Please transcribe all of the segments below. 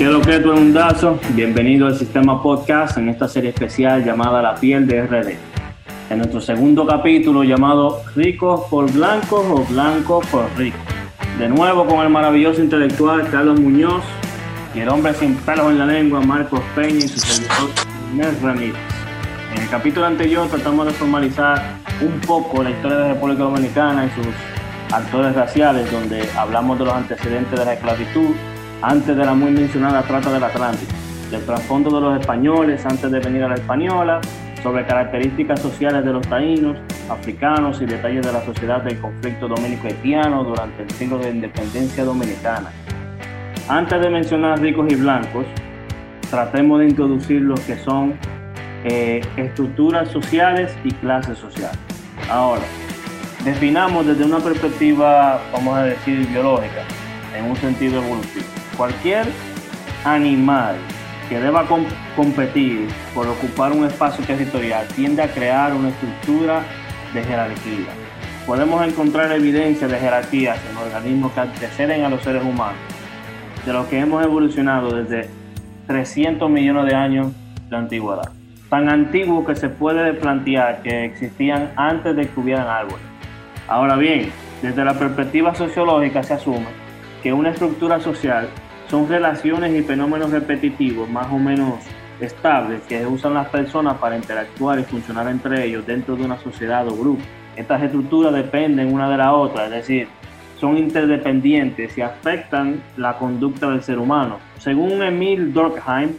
¿Qué lo que es tu mundazo? Bienvenido al Sistema Podcast en esta serie especial llamada La piel de RD. En nuestro segundo capítulo llamado Ricos por Blancos o Blancos por Ricos. De nuevo con el maravilloso intelectual Carlos Muñoz y el hombre sin pelos en la lengua Marcos Peña y su servidor Inés Ramírez. En el capítulo anterior tratamos de formalizar un poco la historia de la República Dominicana y sus actores raciales, donde hablamos de los antecedentes de la esclavitud antes de la muy mencionada trata del Atlántico, del trasfondo de los españoles antes de venir a la española, sobre características sociales de los taínos, africanos y detalles de la sociedad del conflicto dominico-haitiano durante el siglo de independencia dominicana. Antes de mencionar ricos y blancos, tratemos de introducir lo que son eh, estructuras sociales y clases sociales. Ahora, definamos desde una perspectiva, vamos a decir, biológica, en un sentido evolutivo. Cualquier animal que deba competir por ocupar un espacio territorial tiende a crear una estructura de jerarquía. Podemos encontrar evidencia de jerarquías en organismos que anteceden a los seres humanos, de los que hemos evolucionado desde 300 millones de años de antigüedad. Tan antiguo que se puede plantear que existían antes de que hubieran árboles. Ahora bien, desde la perspectiva sociológica se asume que una estructura social son relaciones y fenómenos repetitivos más o menos estables que usan las personas para interactuar y funcionar entre ellos dentro de una sociedad o grupo. Estas estructuras dependen una de la otra, es decir, son interdependientes y afectan la conducta del ser humano. Según Emil Durkheim,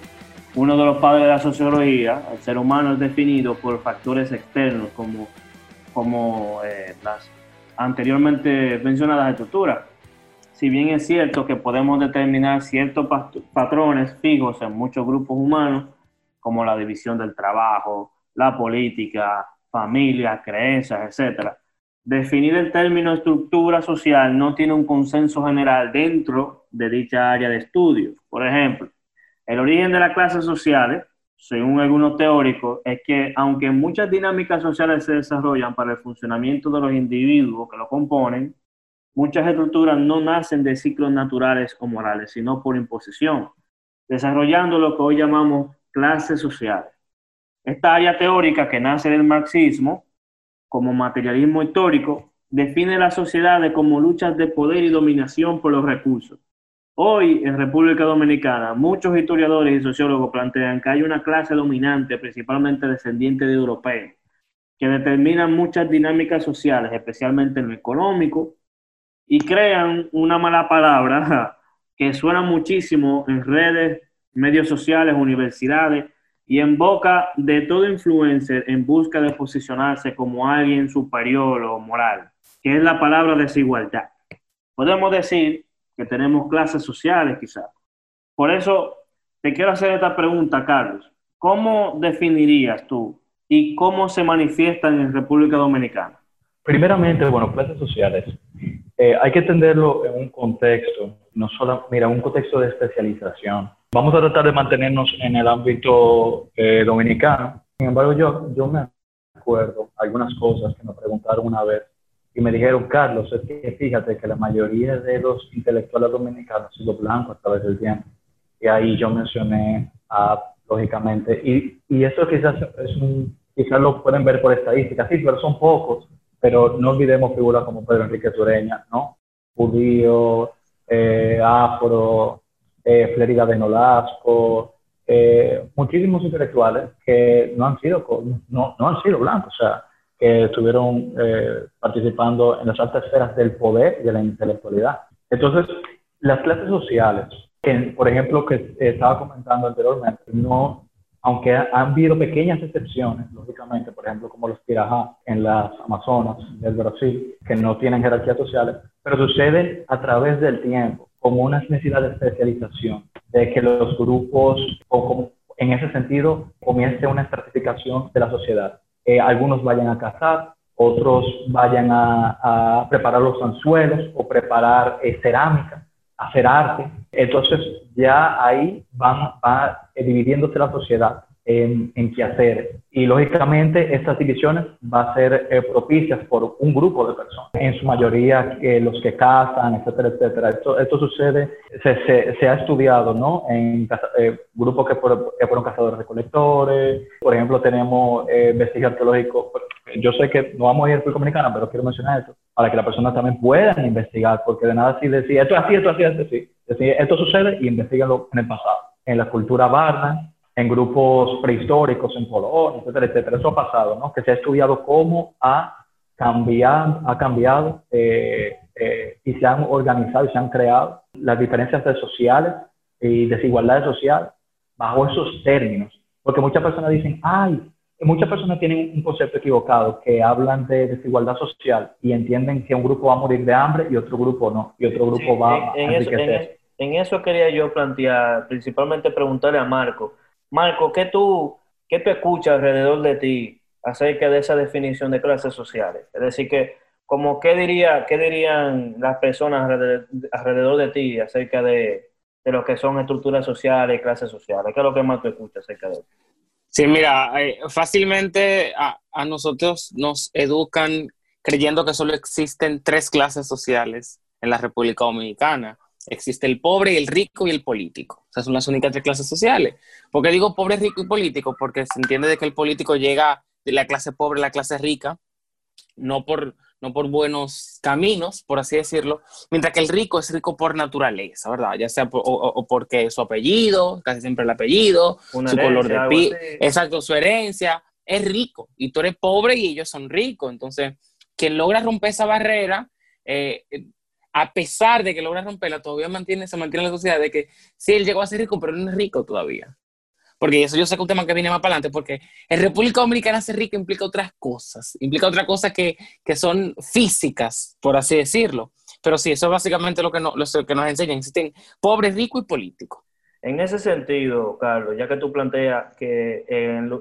uno de los padres de la sociología, el ser humano es definido por factores externos como, como eh, las anteriormente mencionadas estructuras si bien es cierto que podemos determinar ciertos patrones fijos en muchos grupos humanos, como la división del trabajo, la política, familia, creencias, etc., definir el término estructura social no tiene un consenso general dentro de dicha área de estudio. Por ejemplo, el origen de las clases sociales, según algunos teóricos, es que aunque muchas dinámicas sociales se desarrollan para el funcionamiento de los individuos que lo componen, Muchas estructuras no nacen de ciclos naturales o morales, sino por imposición, desarrollando lo que hoy llamamos clases sociales. Esta área teórica que nace del marxismo como materialismo histórico define las sociedades como luchas de poder y dominación por los recursos. Hoy en República Dominicana muchos historiadores y sociólogos plantean que hay una clase dominante, principalmente descendiente de europeos, que determinan muchas dinámicas sociales, especialmente en lo económico, y crean una mala palabra que suena muchísimo en redes, medios sociales, universidades y en boca de todo influencer en busca de posicionarse como alguien superior o moral, que es la palabra desigualdad. Podemos decir que tenemos clases sociales quizás. Por eso te quiero hacer esta pregunta, Carlos. ¿Cómo definirías tú y cómo se manifiestan en República Dominicana? Primeramente, bueno, clases sociales eh, hay que entenderlo en un contexto, no solo, mira, un contexto de especialización. Vamos a tratar de mantenernos en el ámbito eh, dominicano. Sin embargo, yo, yo me acuerdo algunas cosas que me preguntaron una vez y me dijeron, Carlos, es que fíjate que la mayoría de los intelectuales dominicanos han sido blancos a través del tiempo. Y ahí yo mencioné, lógicamente, y, y eso quizás es un, quizás lo pueden ver por estadísticas, sí, pero son pocos pero no olvidemos figuras como Pedro Enrique Sureña, ¿no? Judío, eh, Afro, eh, Flerida de Nolasco, eh, muchísimos intelectuales que no han sido, no, no han sido blancos, o sea, que estuvieron eh, participando en las altas esferas del poder y de la intelectualidad. Entonces, las clases sociales, que, por ejemplo, que estaba comentando anteriormente, no, aunque han habido pequeñas excepciones, lógicamente, por ejemplo, como los Pirajá en las Amazonas del Brasil, que no tienen jerarquías sociales, pero suceden a través del tiempo, como una necesidad de especialización, de que los grupos, o en ese sentido, comience una estratificación de la sociedad. Eh, algunos vayan a cazar, otros vayan a, preparar los anzuelos o preparar eh, cerámica, hacer arte. Entonces ya ahí van, va dividiéndose la sociedad en, en qué hacer. Y lógicamente estas divisiones van a ser eh, propicias por un grupo de personas, en su mayoría eh, los que cazan, etcétera, etcétera. Esto, esto sucede, se, se, ha estudiado ¿no? en eh, grupos que, que, fueron cazadores recolectores, por ejemplo tenemos vestigio arqueológico, yo sé que no vamos a ir a República Dominicana, pero quiero mencionar esto, para que las personas también puedan investigar, porque de nada así decir, esto es así, esto es así, esto es así. Esto sucede y investiganlo en el pasado. En la cultura varna, en grupos prehistóricos, en Polonia, etcétera, etcétera. Eso ha pasado, ¿no? Que se ha estudiado cómo ha cambiado, ha cambiado eh, eh, y se han organizado y se han creado las diferencias sociales y desigualdades sociales bajo esos términos. Porque muchas personas dicen, ay, muchas personas tienen un concepto equivocado que hablan de desigualdad social y entienden que un grupo va a morir de hambre y otro grupo no, y otro grupo va en, a enriquecer. en, eso quería yo plantear, principalmente preguntarle a Marco, Marco, ¿qué tú, ¿qué escuchas alrededor de ti acerca de esa definición de clases sociales? Es decir, que como qué, diría, qué dirían las personas alrededor, de ti acerca de, lo que son estructuras sociales clases sociales? ¿Qué es lo que más tú escuchas acerca de eso? Sí, mira, eh, fácilmente a, a, nosotros nos educan creyendo que solo existen tres clases sociales en la República Dominicana. Existe el pobre, el rico y el político. Esas son las únicas tres clases sociales. ¿Por qué digo pobre, rico y político? Porque se entiende de que el político llega de la clase pobre a la clase rica, no por, no por buenos caminos, por así decirlo, mientras que el rico es rico por naturaleza, ¿verdad? Ya sea o, porque su apellido, casi siempre el apellido, su color de piel, exacto, su herencia, es rico y tú eres pobre y ellos son ricos. Entonces, quien logra romper esa barrera, eh, a pesar de que logra romperla, todavía mantiene, se mantiene la sociedad de que sí, él llegó a ser rico, pero no es rico todavía. Porque eso yo sé que un tema que viene más para adelante, porque en República Dominicana ser rico implica otras cosas, implica otras cosas que, que son físicas, por así decirlo. Pero sí, eso es básicamente lo que, no, lo que nos enseñan. Existen pobre, rico y político. En ese sentido, Carlos, ya que tú planteas que en,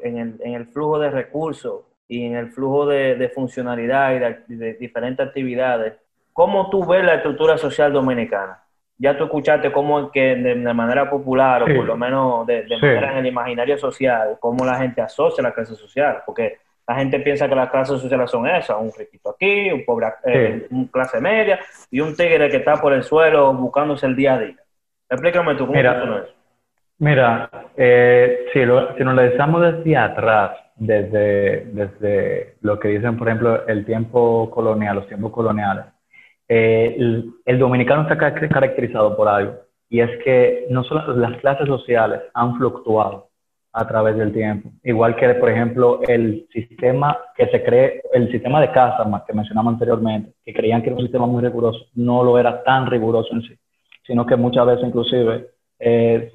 el, flujo de recursos y en el flujo de, funcionalidad y de, diferentes actividades ¿Cómo tú ves la estructura social dominicana? Ya tú escuchaste cómo que de, manera popular, o por lo menos de, manera en el imaginario social, cómo la gente asocia la clase social, porque la gente piensa que las clases sociales son esas, un riquito aquí, un pobre, eh, un clase media y un tigre que está por el suelo buscándose el día a día. Explícame tú, ¿cómo mira, eso? Mira, eh, si, lo, si nos lo decimos desde atrás, desde, desde lo que dicen, por ejemplo, el tiempo colonial, los tiempos coloniales, eh, el, dominicano está caracterizado por algo, y es que no solo las clases sociales han fluctuado a través del tiempo, igual que, por ejemplo, el sistema que se cree, el sistema de casas que mencionamos anteriormente, que creían que era un sistema muy riguroso, no lo era tan riguroso en sí, sino que muchas veces inclusive eh,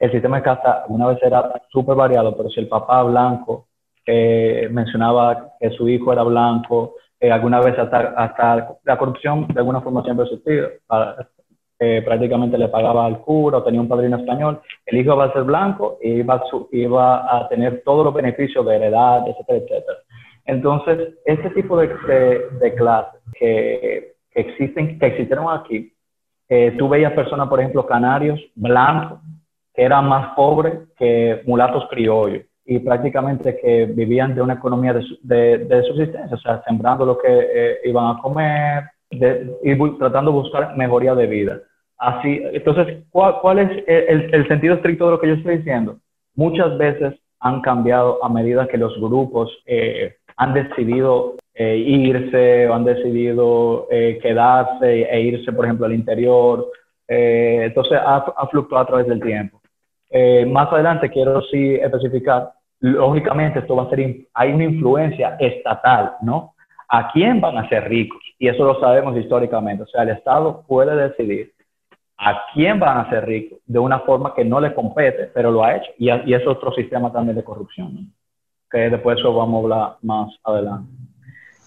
el sistema de casa una vez era súper variado, pero si el papá blanco eh, mencionaba que su hijo era blanco, eh, alguna vez hasta, hasta la corrupción de alguna forma siempre existido. Eh, prácticamente le pagaba al cura o tenía un padrino español, el hijo va a ser blanco y iba a, tener todos los beneficios de heredad, etcétera, etcétera. Entonces, este tipo de, de, clases que, que, existen, que existieron aquí, eh, tú veías personas, por ejemplo, canarios blancos, que eran más pobres que mulatos criollos y prácticamente que vivían de una economía de, de, subsistencia, o sea, sembrando lo que eh, iban a comer y tratando de buscar mejoría de vida. Así, entonces, ¿cuál, cuál es el, el, sentido estricto de lo que yo estoy diciendo? Muchas veces han cambiado a medida que los grupos eh, han decidido eh, irse o han decidido quedarse e irse, por ejemplo, al interior. entonces, ha, ha fluctuado a través del tiempo. Eh, más adelante quiero sí especificar, lógicamente esto va a ser, hay una influencia estatal, ¿no? ¿A quién van a ser ricos? Y eso lo sabemos históricamente. O sea, el Estado puede decidir a quién van a ser ricos de una forma que no le compete, pero lo ha hecho. Y, es otro sistema también de corrupción, que después eso vamos a hablar más adelante.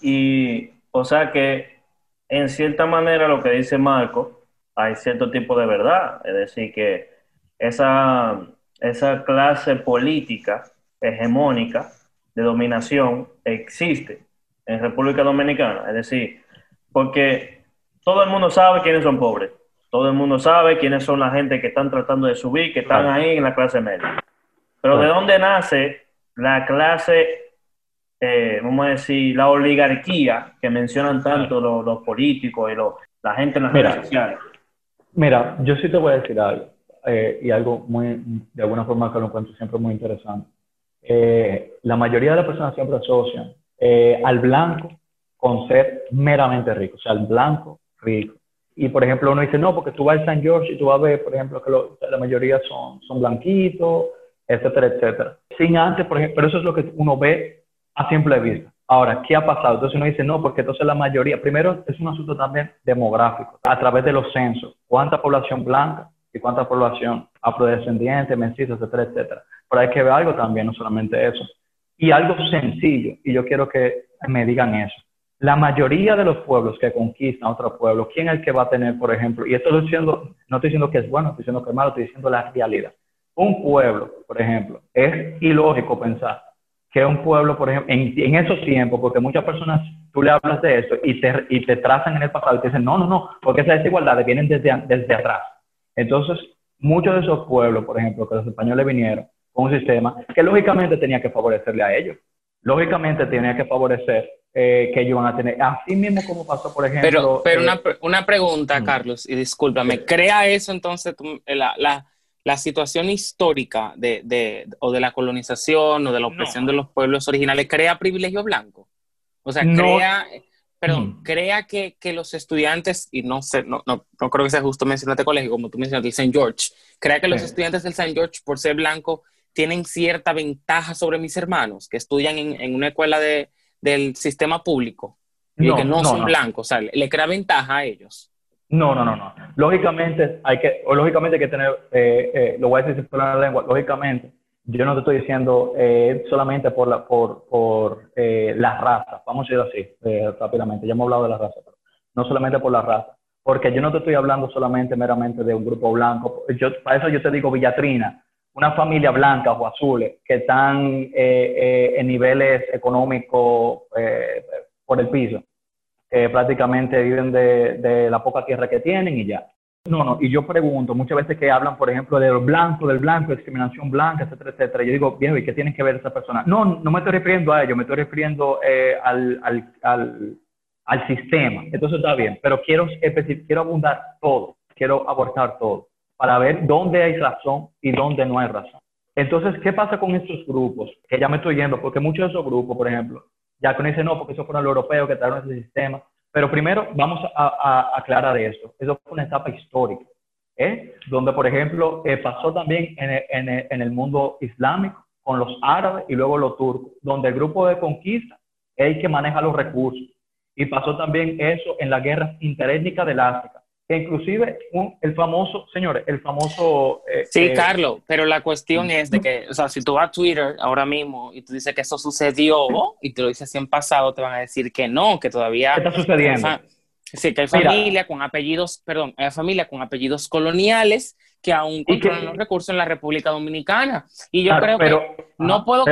Y, o sea que, en cierta manera, lo que dice Marco, hay cierto tipo de verdad. Es decir, que esa, esa clase política hegemónica de dominación existe en República Dominicana. Es decir, porque todo el mundo sabe quiénes son pobres, todo el mundo sabe quiénes son la gente que están tratando de subir, que están ahí en la clase media. Pero ¿de dónde nace la clase, eh, vamos a decir, la oligarquía que mencionan tanto los, políticos y la gente en las redes sociales? Mira, yo sí te voy a decir algo, eh, y algo muy, de alguna forma que lo encuentro siempre muy interesante. Eh, la mayoría de las personas siempre asocian al blanco con ser meramente rico, o sea, al blanco rico. Y por ejemplo, uno dice, no, porque tú vas a San George y tú vas a ver, por ejemplo, que la mayoría son, son blanquitos, etcétera, etcétera. Sin antes, por ejemplo, pero eso es lo que uno ve a simple vista. Ahora, ¿qué ha pasado? Entonces uno dice, no, porque entonces la mayoría, primero es un asunto también demográfico, a través de los censos, cuánta población blanca y cuánta población afrodescendiente, mestiza, etcétera, etcétera. Pero hay que ver algo también, no solamente eso. Y algo sencillo, y yo quiero que me digan eso. La mayoría de los pueblos que conquistan otro pueblo, ¿quién es el que va a tener, por ejemplo? Y esto estoy diciendo, no estoy diciendo que es bueno, estoy diciendo que es malo, estoy diciendo la realidad. Un pueblo, por ejemplo, es ilógico pensar que un pueblo, por ejemplo, en, esos tiempos, porque muchas personas, tú le hablas de esto y te, y te trazan en el pasado y te dicen, no, no, no, porque esas desigualdades vienen desde, desde atrás. Entonces, muchos de esos pueblos, por ejemplo, que los españoles vinieron con un sistema que lógicamente tenía que favorecerle a ellos. Lógicamente tenía que favorecer eh, que ellos van a tener. Así mismo como pasó, por ejemplo... Pero, pero una, eh, una, pregunta, mm. Carlos, y discúlpame, ¿crea eso entonces la, la la situación histórica de, de, o de la colonización o de la opresión de los pueblos originales crea privilegio blanco. O sea, crea, perdón, crea que, que, los estudiantes, y no sé, no, no, no creo que sea justo mencionarte colegio, como tú mencionaste, el St. George, crea que los estudiantes del St. George, por ser blanco, tienen cierta ventaja sobre mis hermanos que estudian en, en una escuela de, del sistema público y que no, son blancos. O sea, le crea ventaja a ellos. No, no, no, no. Lógicamente hay que, o lógicamente hay que tener, eh, eh, lo voy a decir por la lengua, lógicamente, yo no te estoy diciendo eh, solamente por la, por, por la raza, vamos a decirlo así, rápidamente, ya hemos hablado de la raza, pero no solamente por la raza, porque yo no te estoy hablando solamente meramente de un grupo blanco, yo, para eso yo te digo Villatrina, una familia blanca o azules que están en niveles económicos por el piso prácticamente viven de, la poca tierra que tienen y ya. No, no, y yo pregunto, muchas veces que hablan, por ejemplo, de los blancos, del blanco, discriminación blanca, etcétera, etcétera. Yo digo, viejo, ¿y qué tienen que ver esa persona? No, no me estoy refiriendo a ellos, me estoy refiriendo eh, al, al, al, al, sistema. Entonces está bien, pero quiero, quiero abundar todo, quiero abortar todo, para ver dónde hay razón y dónde no hay razón. Entonces, ¿qué pasa con estos grupos? Que ya me estoy yendo, porque muchos de esos grupos, por ejemplo, ya con ese no, porque eso fueron los europeos que trajeron ese sistema. Pero primero vamos a, aclarar esto. Eso fue una etapa histórica, ¿eh? donde, por ejemplo, eh, pasó también en el, en el, mundo islámico con los árabes y luego los turcos, donde el grupo de conquista es el que maneja los recursos. Y pasó también eso en la guerra interétnica del África, inclusive el famoso, señores, el famoso... Eh, sí, eh, Carlos, pero la cuestión es de que, o sea, si tú vas a Twitter ahora mismo y tú dices que eso sucedió y te lo dices así en pasado, te van a decir que no, que todavía... ¿Qué está sucediendo? Sí, que hay familia con apellidos, perdón, hay familia con apellidos coloniales que aún controlan los recursos en la República Dominicana. Y yo creo que no puedo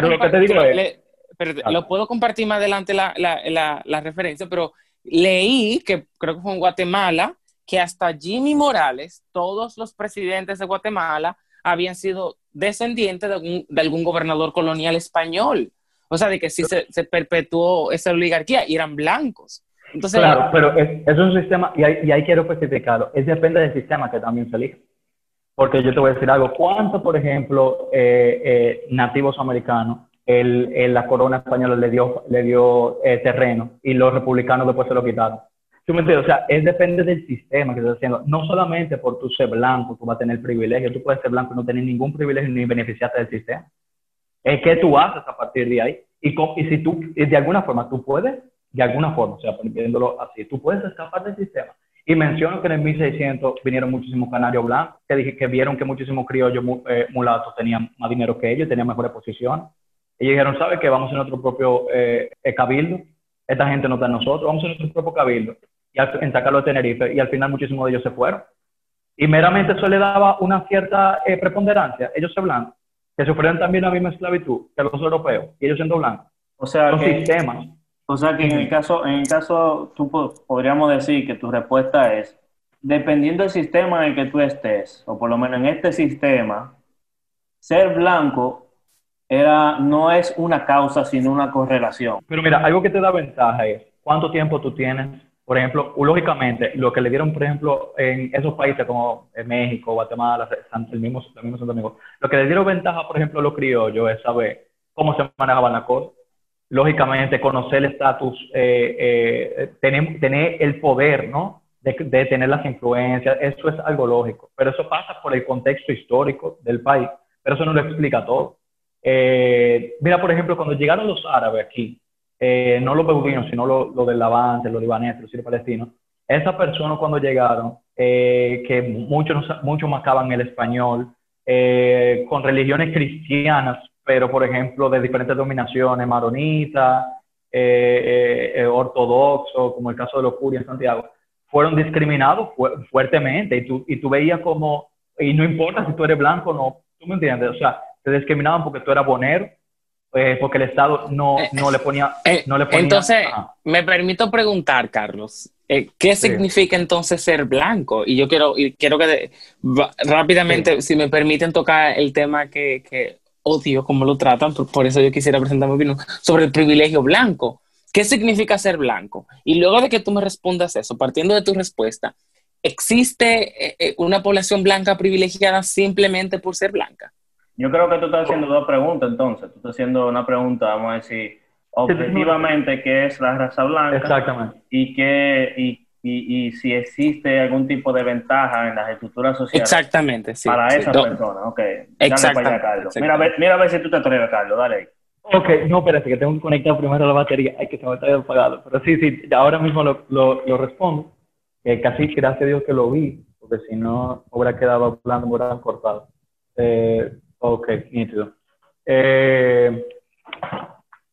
pero lo puedo compartir más adelante la, la, la, la referencia, pero leí que creo que fue en Guatemala, que hasta Jimmy Morales, todos los presidentes de Guatemala habían sido descendientes de, algún, gobernador colonial español. O sea, de que sí se, perpetuó esa oligarquía y eran blancos. Entonces, claro, pero es, un sistema, y ahí, y ahí quiero especificarlo, es depende del sistema que también se elige. Porque yo te voy a decir algo, ¿cuánto, por ejemplo, eh, eh, nativos americanos, el, la corona española le dio, le dio eh, terreno y los republicanos después se lo quitaron? ¿Tú me? O sea, es depende del sistema que estás haciendo. No solamente por tu ser blanco, tú vas a tener privilegio. Tú puedes ser blanco y no tener ningún privilegio ni beneficiarte del sistema. Es que tú haces a partir de ahí. Y, y si tú, de alguna forma, tú puedes, de alguna forma, o sea, viéndolo así, tú puedes escapar del sistema. Y menciono que en el 1600 vinieron muchísimos canarios blancos que, dije, que vieron que muchísimos criollos eh, mulatos tenían más dinero que ellos, tenían mejores posiciones. Ellos dijeron, ¿sabe qué? Vamos a nuestro propio eh, eh, cabildo. Esta gente no está en nosotros, vamos a nuestro propio cabildo y en sacarlo de Tenerife, y al final muchísimos de ellos se fueron. Y meramente eso le daba una cierta eh, preponderancia, ellos se blancos, que sufrieron también la misma esclavitud que los europeos, y ellos siendo blancos. O sea, los sistemas. O sea que en el caso, en el caso, tú podríamos decir que tu respuesta es, dependiendo del sistema en el que tú estés, o por lo menos en este sistema, ser blanco era, no es una causa, sino una correlación. Pero mira, algo que te da ventaja es cuánto tiempo tú tienes. Por ejemplo, lógicamente, lo que le dieron, por ejemplo, en esos países como México, Guatemala, el mismo, el mismo Santo Domingo, lo que le dieron ventaja, por ejemplo, a los criollos es saber cómo se manejaban las cosas. Lógicamente, conocer el estatus, eh, eh, tener, tener el poder, ¿no? De, de, tener las influencias, eso es algo lógico, pero eso pasa por el contexto histórico del país, pero eso no lo explica todo. Eh, mira, por ejemplo, cuando llegaron los árabes aquí, eh, no los beduinos, sino los lo del Levante, los libaneses, los sirios palestinos, esas personas cuando llegaron, eh, que muchos muchos marcaban el español, con religiones cristianas, pero por ejemplo de diferentes dominaciones, maronitas, ortodoxos, como el caso de los curios en Santiago, fueron discriminados fuertemente. Y tú, y tú veías como, y no importa si tú eres blanco o no, tú me entiendes, o sea, te discriminaban porque tú eras bonero, eh, porque el Estado no, eh, no, le ponía, eh, no le ponía... Entonces, me permito preguntar, Carlos, ¿qué significa entonces ser blanco? Y yo quiero, y quiero que rápidamente, si me permiten tocar el tema que, que odio cómo lo tratan, por, eso yo quisiera presentar mi opinión sobre el privilegio blanco. ¿Qué significa ser blanco? Y luego de que tú me respondas eso, partiendo de tu respuesta, ¿existe una población blanca privilegiada simplemente por ser blanca? Yo creo que tú estás haciendo dos preguntas entonces. Tú estás haciendo una pregunta, vamos a decir, objetivamente, ¿qué es la raza blanca? Exactamente. Y, qué, y, y, y, si existe algún tipo de ventaja en las estructuras sociales. Exactamente, sí. Para esas personas, ok. Dale para allá, Carlos. Mira, mira a ver si tú te atreves, Carlos, dale ahí. Ok, no, espérate, que tengo que conectar primero la batería. Hay que se me está apagado. Pero sí, sí, ahora mismo lo, lo, lo respondo. Eh, casi gracias a Dios que lo vi, porque si no hubiera quedado hablando, me hubiera cortado. Eh, Ok, nítido. Eh,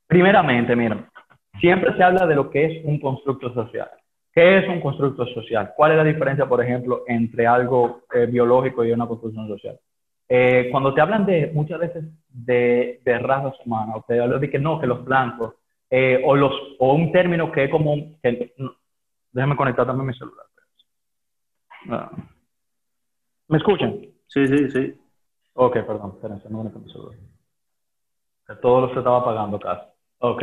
primeramente, mira, siempre se habla de lo que es un constructo social. ¿Qué es un constructo social? ¿Cuál es la diferencia, por ejemplo, entre algo eh, biológico y una construcción social? Eh, cuando te hablan de muchas veces de, de razas humanas, o te hablan de que no, que los blancos, o, los, o un término que es como, déjame conectar también mi celular. Ah. ¿Me escuchan? Sí, sí, sí. Ok, perdón, espérense, no me Todo lo se estaba apagando casi. Ok.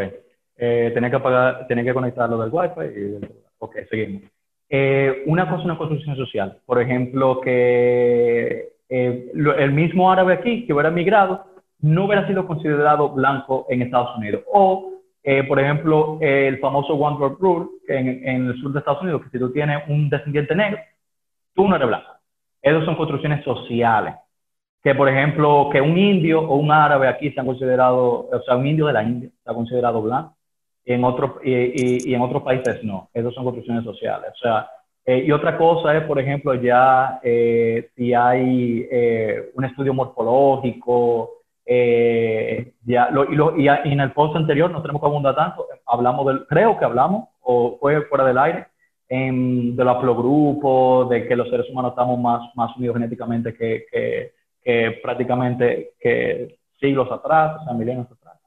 Eh, tenía que apagar, tenía que conectarlo del Wi-Fi y Ok, seguimos. Eh, una cosa, una construcción social. Por ejemplo, que eh, el mismo árabe aquí, que hubiera migrado, no hubiera sido considerado blanco en Estados Unidos. O, eh, por ejemplo, el famoso One World Rule en, en, el sur de Estados Unidos, que si tú tienes un descendiente negro, tú no eres blanco. Esas son construcciones sociales que, por ejemplo, que un indio o un árabe aquí se han considerado, o sea, un indio de la India está considerado blanco, y en, otro, y, y, en otros países no. Esas son construcciones sociales. O sea, eh, y otra cosa es, por ejemplo, ya eh, si hay eh, un estudio morfológico, ya, lo, y, lo, y, en el post anterior no tenemos que abundar tanto, hablamos del, creo que hablamos, o fue fuera del aire, en, de los haplogrupos, de que los seres humanos estamos más, más unidos genéticamente que, prácticamente que siglos atrás, o sea, milenios atrás.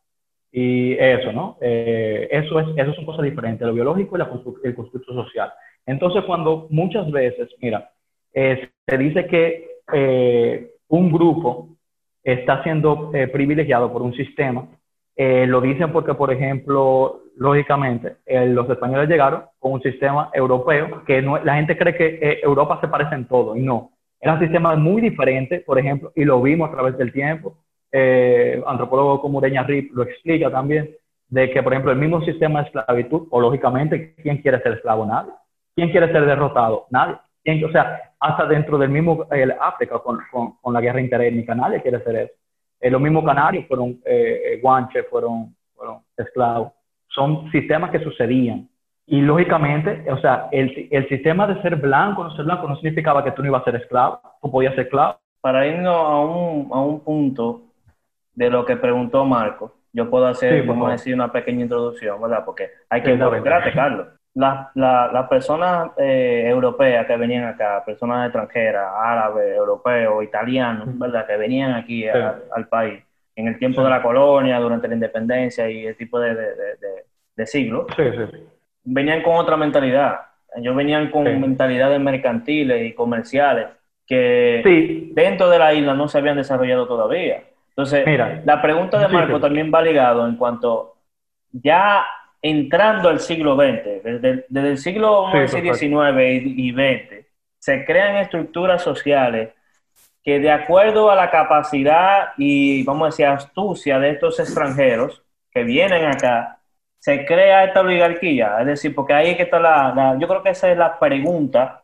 Y eso, ¿no? Eh, eso, es, eso son cosas diferentes, lo biológico y el constructo social. Entonces, cuando muchas veces, mira, eh, se dice que eh, un grupo está siendo privilegiado por un sistema, lo dicen porque, por ejemplo, lógicamente, los españoles llegaron con un sistema europeo que no, la gente cree que Europa se parece en todo, y no. Eran sistemas muy diferentes, por ejemplo, y lo vimos a través del tiempo. Eh, antropólogo como Ureña Rip lo explica también, de que, por ejemplo, el mismo sistema de esclavitud, o lógicamente, ¿quién quiere ser esclavo? Nadie. ¿Quién quiere ser derrotado? Nadie. ¿Quién, o sea, hasta dentro del mismo el África, con, con, con, la guerra interétnica, nadie quiere ser eso. Eh, los mismos canarios fueron eh, eh guanches, fueron, fueron esclavos. Son sistemas que sucedían. Y lógicamente, o sea, el, el sistema de ser blanco no ser blanco no significaba que tú no ibas a ser esclavo, tú podías ser esclavo. Para irnos a un, a un punto de lo que preguntó Marco, yo puedo hacer, como decir, una pequeña introducción, ¿verdad? Porque hay que involucrarte, Carlos. Las la, personas eh, europeas que venían acá, personas extranjeras, árabes, europeos, italianos, ¿verdad? Que venían aquí al país en el tiempo de la colonia, durante la independencia y el tipo de, de, de, de siglo. Sí, sí, sí venían con otra mentalidad. Ellos venían con mentalidades mercantiles y comerciales que dentro de la isla no se habían desarrollado todavía. Entonces, Mira, la pregunta de Marco también va ligado en cuanto ya entrando al siglo XX, desde, el siglo XIX y, XX, se crean estructuras sociales que de acuerdo a la capacidad y, vamos a decir, astucia de estos extranjeros que vienen acá, se crea esta oligarquía. Es decir, porque ahí es que está la, yo creo que esa es la pregunta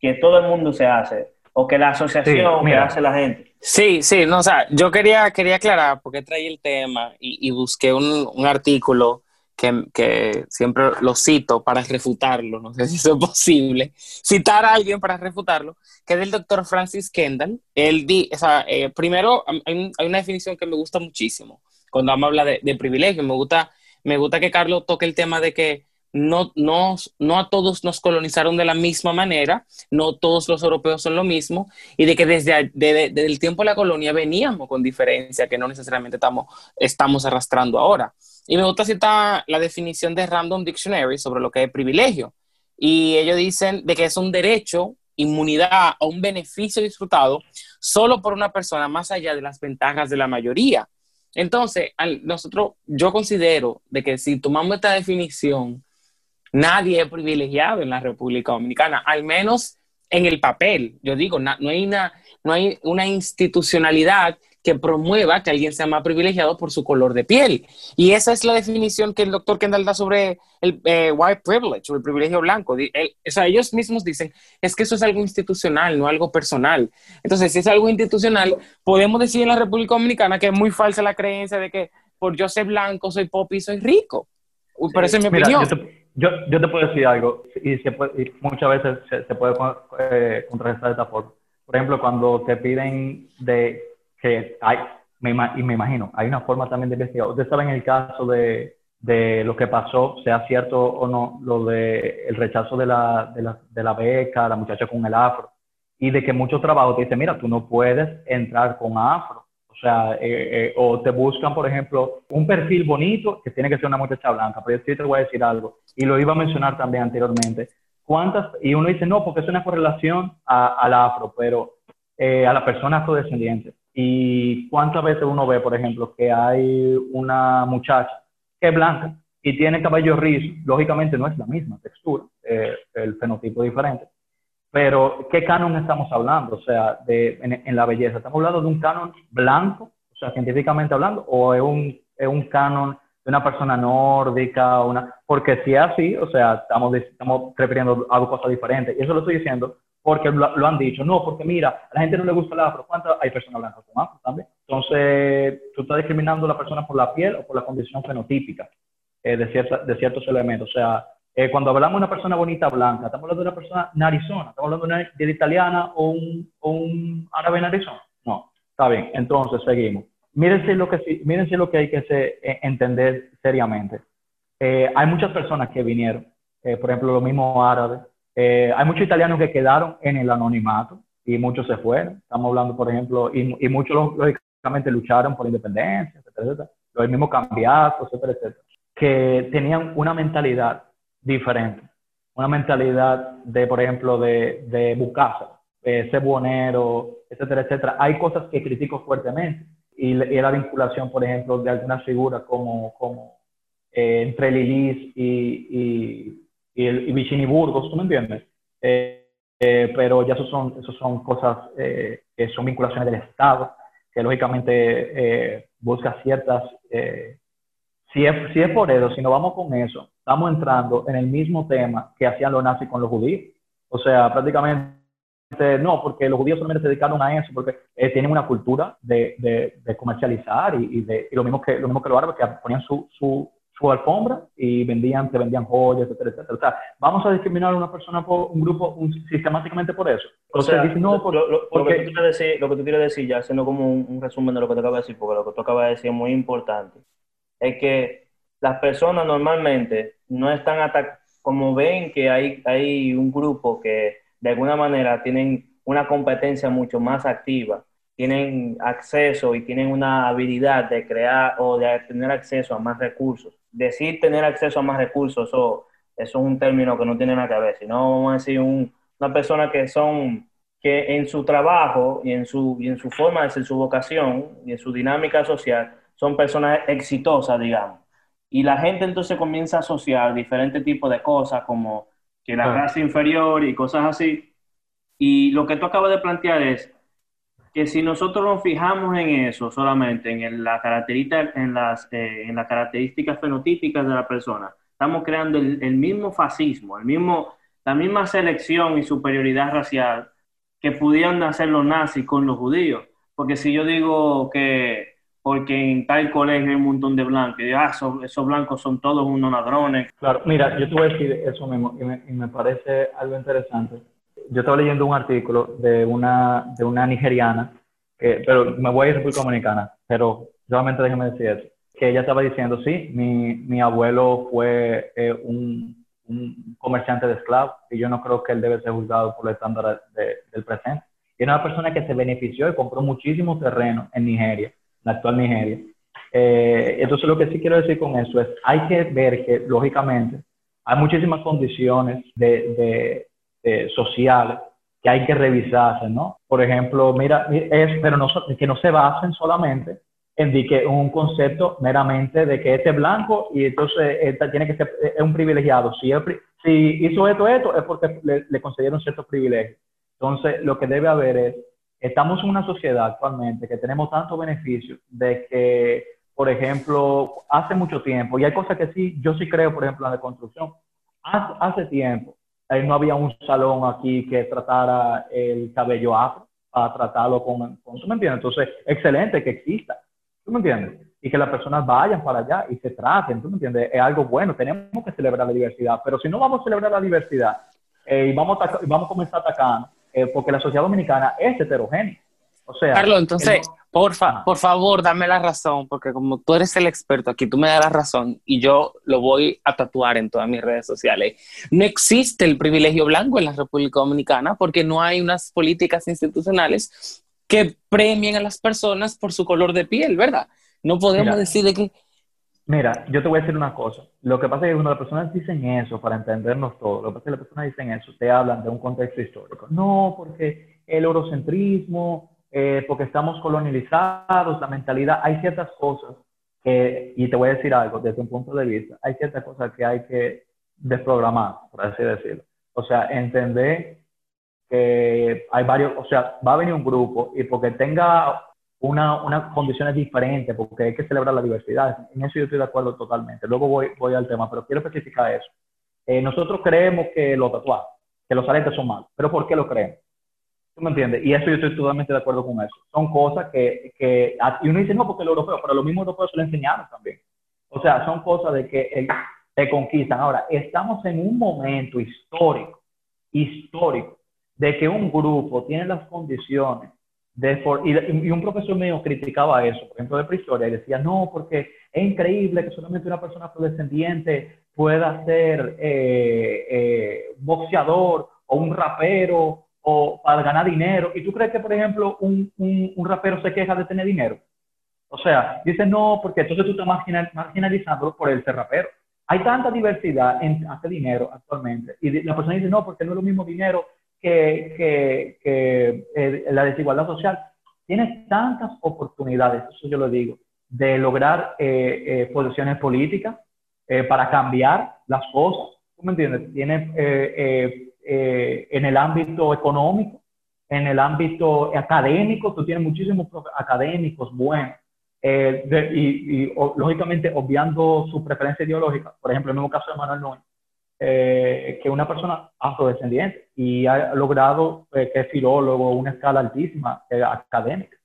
que todo el mundo se hace, o que la asociación que hace la gente. Sí, sí, no, o sea, yo quería, quería aclarar porque traí el tema y, busqué un, un artículo que, que, siempre lo cito para refutarlo, no sé si eso es posible, citar a alguien para refutarlo, que es del doctor Francis Kendall. Él di, o sea, eh, primero, hay, una definición que me gusta muchísimo cuando habla de, de privilegio. Me gusta, me gusta que Carlos toque el tema de que no, no, no a todos nos colonizaron de la misma manera, no todos los europeos son lo mismo, y de que desde, desde el tiempo de la colonia veníamos con diferencia que no necesariamente estamos, estamos arrastrando ahora. Y me gusta citar la definición de Random Dictionary sobre lo que es privilegio. Y ellos dicen de que es un derecho, inmunidad o un beneficio disfrutado solo por una persona más allá de las ventajas de la mayoría. Entonces, nosotros, yo considero de que si tomamos esta definición Nadie es privilegiado en la República Dominicana, al menos en el papel. Yo digo, no, hay, no hay una institucionalidad que promueva que alguien sea más privilegiado por su color de piel. Y esa es la definición que el doctor Kendall da sobre el eh, white privilege o el privilegio blanco. o sea, ellos mismos dicen, es que eso es algo institucional, no algo personal. Entonces, si es algo institucional, podemos decir en la República Dominicana que es muy falsa la creencia de que por yo ser blanco, soy pop y soy rico. Pero esa es mi opinión. Yo, yo te puedo decir algo, y, muchas veces se, puede eh, contrarrestar de esta forma. Por ejemplo, cuando te piden de que hay, me, y me imagino, hay una forma también de investigar. Ustedes saben el caso de, de lo que pasó, sea cierto o no, lo de el rechazo de la, de la, de la beca, la muchacha con el afro, y de que muchos trabajos te dicen, mira, tú no puedes entrar con afro o sea, eh, eh, o te buscan, por ejemplo, un perfil bonito que tiene que ser una muchacha blanca. Pero yo sí te voy a decir algo, y lo iba a mencionar también anteriormente. ¿Cuántas? Y uno dice, no, porque es una correlación al afro, pero eh, a la persona afrodescendiente. ¿Y cuántas veces uno ve, por ejemplo, que hay una muchacha que es blanca y tiene cabello rizo? Lógicamente no es la misma textura, el fenotipo es diferente pero, ¿qué canon estamos hablando? O sea, de, en, la belleza. ¿Estamos hablando de un canon blanco, o sea, científicamente hablando, o es un, es un canon de una persona nórdica? Una, porque si es así, o sea, estamos, estamos refiriendo a cosas diferentes. Y eso lo estoy diciendo porque lo, han dicho. No, porque mira, a la gente no le gusta el afro. ¿Cuántas hay personas blancas con también? Entonces, tú estás discriminando a la persona por la piel o por la condición fenotípica eh, de, cierta, de ciertos elementos. O sea, eh, cuando hablamos de una persona bonita blanca, ¿estamos hablando de una persona narizona? ¿Estamos hablando de una italiana o un, o un árabe narizón? No, está bien, entonces seguimos. Mírense lo que, mírense lo que hay que eh, entender seriamente. Eh, hay muchas personas que vinieron, por ejemplo, los mismos árabes. Hay muchos italianos que quedaron en el anonimato y muchos se fueron. Estamos hablando, por ejemplo, y, y muchos lógicamente lucharon por independencia, etcétera, etcétera. Los mismos cambiados, etcétera, etcétera. Que tenían una mentalidad diferente. Una mentalidad de, por ejemplo, de, de bucasa, de ser buonero, etcétera, etcétera. Hay cosas que critico fuertemente y, la vinculación, por ejemplo, de algunas figuras como, como eh, entre Lilis y, y, y, el, y Vicini Burgos, ¿tú me entiendes? Eh, eh, pero ya eso son, eso son cosas que son vinculaciones del Estado, que lógicamente busca ciertas si es, si es por eso, si no vamos con eso, estamos entrando en el mismo tema que hacían los nazis con los judíos. O sea, prácticamente no, porque los judíos solamente se dedicaron a eso, porque eh, tienen una cultura de, de, comercializar y, de, y, lo, mismo que, lo mismo que los árabes, que ponían su, su, su alfombra y vendían, te vendían joyas, etcétera, etcétera. O sea, vamos a discriminar a una persona por un grupo sistemáticamente por eso. O sea, no, lo, porque... que tú quieres decir, lo que tú quieres decir, ya haciendo como un, un, resumen de lo que te acabo de decir, porque lo que tú acabas de decir es muy importante es que las personas normalmente no están atacadas, como ven que hay, hay un grupo que de alguna manera tienen una competencia mucho más activa, tienen acceso y tienen una habilidad de crear o de tener acceso a más recursos. Decir tener acceso a más recursos, eso, eso es un término que no tiene nada que ver, sino vamos a decir una persona que son que en su trabajo y en su, y en su forma de ser, su vocación y en su dinámica social, son personas exitosas, digamos. Y la gente entonces comienza a asociar diferentes tipos de cosas como que la raza inferior y cosas así. Y lo que tú acabas de plantear es que si nosotros nos fijamos en eso solamente, en, la característica, en, las, eh, en las características fenotípicas de la persona, estamos creando el, mismo fascismo, el mismo, la misma selección y superioridad racial que pudieran hacer los nazis con los judíos. Porque si yo digo que porque en tal colegio hay un montón de blancos. Y ah, esos, blancos son todos unos ladrones. Claro, mira, yo te voy decir eso mismo y me, y me, parece algo interesante. Yo estaba leyendo un artículo de una, de una nigeriana, que, pero me voy a ir a República Dominicana, pero solamente déjeme decir eso, que ella estaba diciendo, sí, mi, mi abuelo fue eh, un, un, comerciante de esclavos y yo no creo que él debe ser juzgado por el estándar del presente. Y era una persona que se benefició y compró muchísimo terreno en Nigeria la actual Nigeria. Eh, entonces, lo que sí quiero decir con eso es, hay que ver que, lógicamente, hay muchísimas condiciones de, de, sociales que hay que revisarse, ¿no? Por ejemplo, mira, es, pero no, que no se basen solamente en que un concepto meramente de que este es blanco y entonces esta tiene que ser un privilegiado. Si, si hizo esto, esto, es porque le, concedieron ciertos privilegios. Entonces, lo que debe haber es estamos en una sociedad actualmente que tenemos tantos beneficios de que, por ejemplo, hace mucho tiempo, y hay cosas que sí, yo sí creo, por ejemplo, en la construcción, hace tiempo eh, no había un salón aquí que tratara el cabello afro para tratarlo con, con ¿tú me entiendes? Entonces, excelente que exista, ¿tú me entiendes? Y que las personas vayan para allá y se traten, ¿tú me entiendes? Es algo bueno, tenemos que celebrar la diversidad, pero si no vamos a celebrar la diversidad eh, y vamos a, vamos a comenzar atacando, eh, porque la sociedad dominicana es heterogénea. O sea, Carlos, entonces, por, por favor, dame la razón, porque como tú eres el experto aquí, tú me das la razón y yo lo voy a tatuar en todas mis redes sociales. No existe el privilegio blanco en la República Dominicana porque no hay unas políticas institucionales que premien a las personas por su color de piel, ¿verdad? No podemos decir de que Mira, yo te voy a decir una cosa. Lo que pasa es que cuando las personas dicen eso, para entendernos todo, lo que pasa es que las personas dicen eso, te hablan de un contexto histórico. No, porque el eurocentrismo, eh, porque estamos colonializados, la mentalidad, hay ciertas cosas que, y te voy a decir algo desde un punto de vista, hay ciertas cosas que hay que desprogramar, por así decirlo. O sea, entender que hay varios, o sea, va a venir un grupo y porque tenga una, unas condiciones diferentes, porque hay que celebrar la diversidad. En eso yo estoy de acuerdo totalmente. Luego voy, voy al tema, pero quiero especificar eso. Eh, nosotros creemos que los tatuajes, que los aretes son malos, pero ¿por qué lo creemos? ¿Tú me entiendes? Y eso yo estoy totalmente de acuerdo con eso. Son cosas que, que y uno dice, no, porque el europeo, pero los mismos europeos se lo enseñaron también. O sea, son cosas de que te conquistan. Ahora, estamos en un momento histórico, histórico, de que un grupo tiene las condiciones y, un profesor mío criticaba eso, por ejemplo, de prehistoria, y decía, no, porque es increíble que solamente una persona afrodescendiente pueda ser eh, eh, boxeador o un rapero o para ganar dinero. ¿Y tú crees que, por ejemplo, un, un, rapero se queja de tener dinero? O sea, dice, no, porque entonces tú estás marginalizando por el ser rapero. Hay tanta diversidad en hacer dinero actualmente. Y la persona dice, no, porque no es lo mismo dinero que, que, eh, la desigualdad social. tiene tantas oportunidades, eso yo lo digo, de lograr eh, eh posiciones políticas eh, para cambiar las cosas. ¿Tú me entiendes? Tiene en el ámbito económico, en el ámbito académico, tú tienes muchísimos académicos buenos. y, lógicamente obviando su preferencia ideológica, por ejemplo, el mismo caso de Manuel Núñez, eh, que una persona afrodescendiente y ha logrado eh, que es filólogo, una escala altísima eh, académica.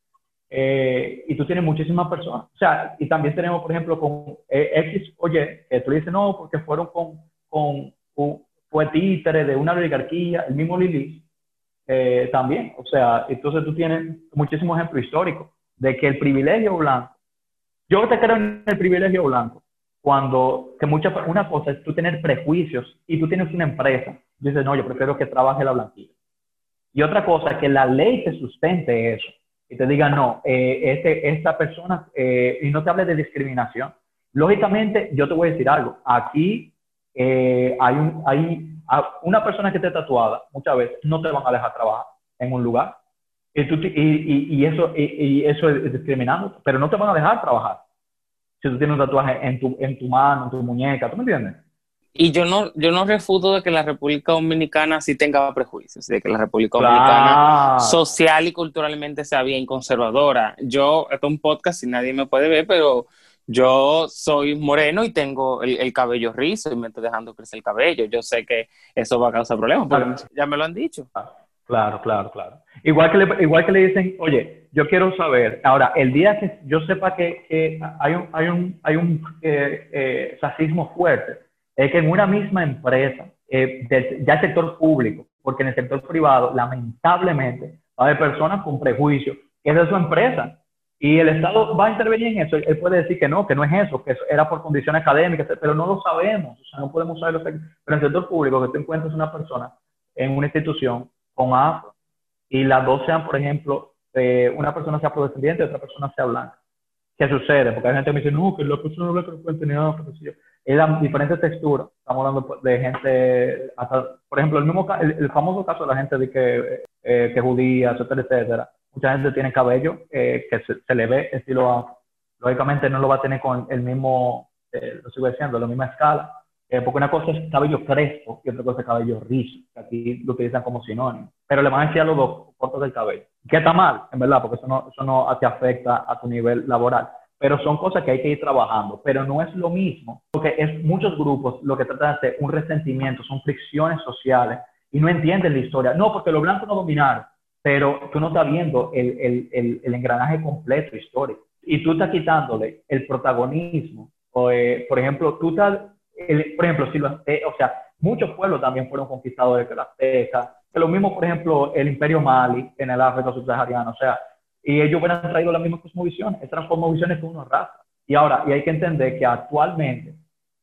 y tú tienes muchísimas personas. O sea, y también tenemos, por ejemplo, con X oye, que tú dices, no, porque fueron con, con, fue títere de una oligarquía, el mismo Lili, también. O sea, entonces tú tienes muchísimos ejemplos históricos de que el privilegio blanco, yo te creo en el privilegio blanco, cuando, que mucha, una cosa es tú tener prejuicios y tú tienes una empresa, dices, no, yo prefiero que trabaje la blanquilla. Y otra cosa, que la ley te sustente eso y te diga, no, eh, este, esta persona, eh, y no te hable de discriminación. Lógicamente, yo te voy a decir algo, aquí eh, hay, un, hay una persona que esté tatuada, muchas veces no te van a dejar trabajar. en un lugar. Y, tú, y, y, eso, y, eso es discriminando, pero no te van a dejar trabajar si tú tienes un tatuaje en tu, en tu mano, en tu muñeca, ¿tú me entiendes? Y yo no, yo no refuto de que la República Dominicana sí tenga prejuicios, de que la República Dominicana social y culturalmente sea bien conservadora. Yo, esto es un podcast y nadie me puede ver, pero yo soy moreno y tengo el, cabello rizo y me estoy dejando crecer el cabello. Yo sé que eso va a causar problemas, porque ya me lo han dicho. Claro, claro, claro. Igual que, le, igual que le dicen, oye, yo quiero saber, ahora, el día que yo sepa que, hay un, hay un, hay un eh, eh, racismo fuerte, es que en una misma empresa, eh, ya el sector público, porque en el sector privado, lamentablemente, va a haber personas con prejuicio, que es de su empresa, y el Estado va a intervenir en eso. Él puede decir que no, que no es eso, que eso era por condiciones académicas, pero no lo sabemos. O sea, no podemos saberlo. Pero en el sector público, que tú encuentres una persona en una institución con afro y las dos sean, por ejemplo, eh, una persona sea afrodescendiente y otra persona sea blanca. ¿Qué sucede? Porque hay gente que me dice, no, que la persona blanca no puede tener afro. Es la diferentes texturas. Estamos hablando de gente, hasta, por ejemplo, el, mismo, el, famoso caso de la gente de que, eh, que judía, etcétera, etcétera Mucha gente tiene cabello eh, que se, le ve estilo afro. Lógicamente no lo va a tener con el mismo, eh, lo sigo diciendo, la misma escala, eh, porque una cosa es cabello crespo y otra cosa es cabello rizo, que aquí lo utilizan como sinónimo. Pero le van a decir a los dos cortos del cabello. Que está mal, en verdad, porque eso no, eso no te afecta a tu nivel laboral. Pero son cosas que hay que ir trabajando. Pero no es lo mismo, porque es muchos grupos lo que tratan de hacer un resentimiento, son fricciones sociales y no entienden la historia. No, porque los blancos no dominaron pero tú no estás viendo el, el, el, engranaje completo histórico. Y tú estás quitándole el protagonismo. O, eh, por ejemplo, tú estás, por ejemplo, si lo, o sea, muchos pueblos también fueron conquistadores de la azteca, que lo mismo, por ejemplo, el imperio Mali en el África subsahariana, o sea, y ellos hubieran traído las mismas cosmovisiones, estas cosmovisiones que uno raza. Y ahora, y hay que entender que actualmente,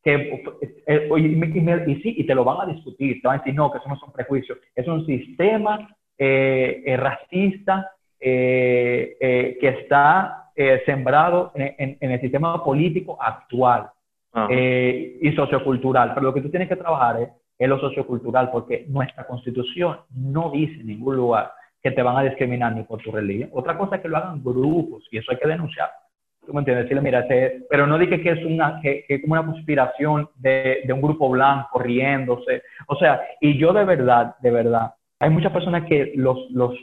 que, eh, eh, y, y, sí, y te lo van a discutir, te van a decir, no, que eso no son prejuicios, es un sistema eh, eh, racista eh, que está sembrado en, el sistema político actual y sociocultural. Pero lo que tú tienes que trabajar es en lo sociocultural, porque nuestra constitución no dice en ningún lugar que te van a discriminar ni por tu religión. Otra cosa es que lo hagan grupos y eso hay que denunciar. ¿Tú me entiendes? Decirle, mira, pero no dije que es una, que, que como una conspiración de, de, un grupo blanco riéndose. O sea, y yo de verdad, de verdad, hay muchas personas que los,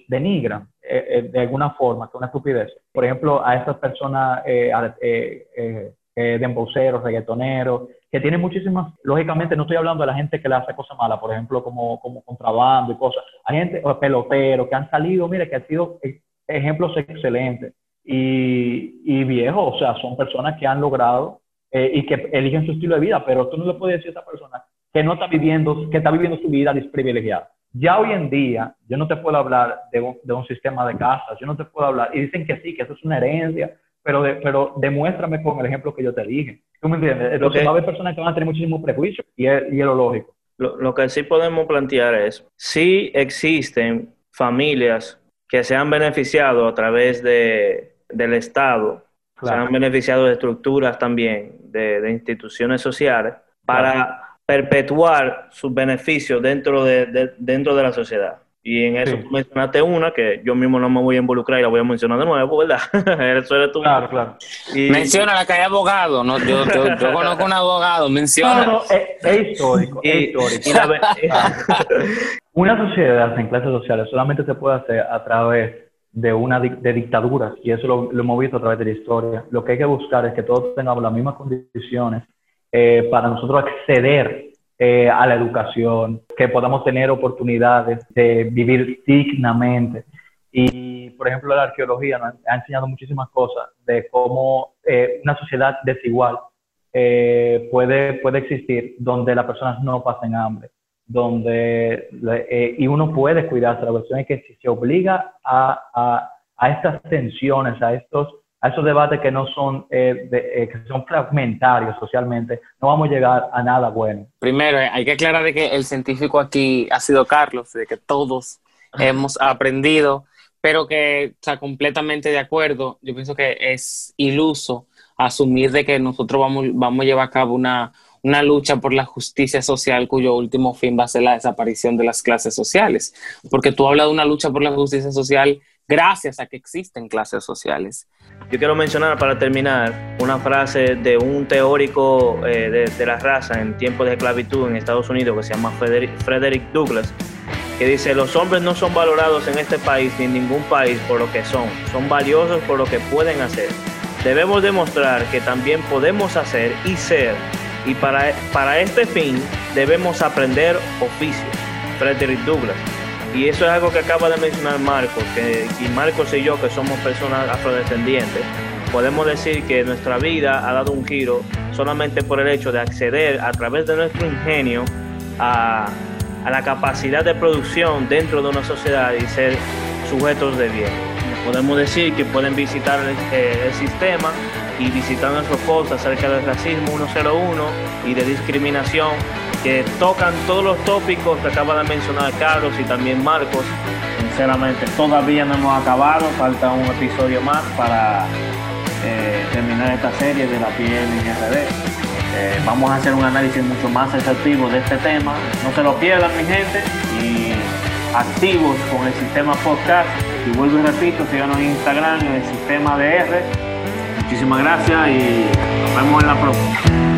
denigran eh, eh, de alguna forma, que una estupidez. Por ejemplo, a estas personas eh, eh, eh, eh reggaetoneros, que tienen muchísimas, lógicamente no estoy hablando de la gente que le hace cosas malas, por ejemplo, como, contrabando y cosas. Hay gente, o peloteros, que han salido, mire, que han sido ejemplos excelentes. Y, y viejos, o sea, son personas que han logrado y que eligen su estilo de vida, pero tú no le puedes decir a esa persona que no está viviendo, que está viviendo su vida desprivilegiada. Ya hoy en día, yo no te puedo hablar de un, de un, sistema de casas, yo no te puedo hablar, y dicen que sí, que eso es una herencia, pero, pero demuéstrame con el ejemplo que yo te dije. ¿Tú me entiendes? Entonces va a haber personas que van a tener muchísimo prejuicio y es, y es lo lógico. Lo, lo, que sí podemos plantear es, si existen familias que se han beneficiado a través de, del Estado, se han beneficiado de estructuras también, de, de instituciones sociales, para perpetuar sus beneficios dentro de, dentro de la sociedad. Y en eso mencionaste una que yo mismo no me voy a involucrar y la voy a mencionar de nuevo, ¿verdad? eso eres tú. Claro, claro. Menciona la que hay abogado, ¿no? Yo, yo, conozco un abogado, menciona. No, no, es, histórico, es histórico. una sociedad en clases sociales solamente se puede hacer a través de una de dictaduras, y eso lo, lo hemos visto a través de la historia. Lo que hay que buscar es que todos tengamos las mismas condiciones eh, para nosotros acceder eh, a la educación, que podamos tener oportunidades de vivir dignamente. Y, por ejemplo, la arqueología nos ha enseñado muchísimas cosas de cómo eh, una sociedad desigual puede, puede existir donde las personas no pasen hambre, donde, y uno puede cuidarse. La cuestión es que si se obliga a, a, a estas tensiones, a estos a esos debates que no son, eh, eh, que son fragmentarios socialmente, no vamos a llegar a nada bueno. Primero, eh, hay que aclarar de que el científico aquí ha sido Carlos, de que todos hemos aprendido, pero que está completamente de acuerdo. Yo pienso que es iluso asumir de que nosotros vamos, vamos a llevar a cabo una, una lucha por la justicia social cuyo último fin va a ser la desaparición de las clases sociales, porque tú hablas de una lucha por la justicia social gracias a que existen clases sociales. Yo quiero mencionar para terminar una frase de un teórico eh, de, la raza en tiempos de esclavitud en Estados Unidos que se llama Frederick Douglass, que dice, los hombres no son valorados en este país ni en ningún país por lo que son, son valiosos por lo que pueden hacer. Debemos demostrar que también podemos hacer y ser y para, para este fin debemos aprender oficio. Frederick Douglass. Y eso es algo que acaba de mencionar Marcos, que, y Marcos y yo, que somos personas afrodescendientes, podemos decir que nuestra vida ha dado un giro solamente por el hecho de acceder a través de nuestro ingenio a, a la capacidad de producción dentro de una sociedad y ser sujetos de bien. Podemos decir que pueden visitar el, eh, el sistema y visitar nuestro post acerca del racismo 101 y de discriminación que tocan todos los tópicos que acaba de mencionar Carlos y también Marcos. Sinceramente, todavía no hemos acabado, falta un episodio más para eh, terminar esta serie de la piel en RD. Eh, vamos a hacer un análisis mucho más exhaustivo de este tema. No se lo pierdan, mi gente, y activos con el sistema podcast. Y vuelvo y repito, síganos en Instagram en el sistema DR Muchísimas gracias y nos vemos en la próxima.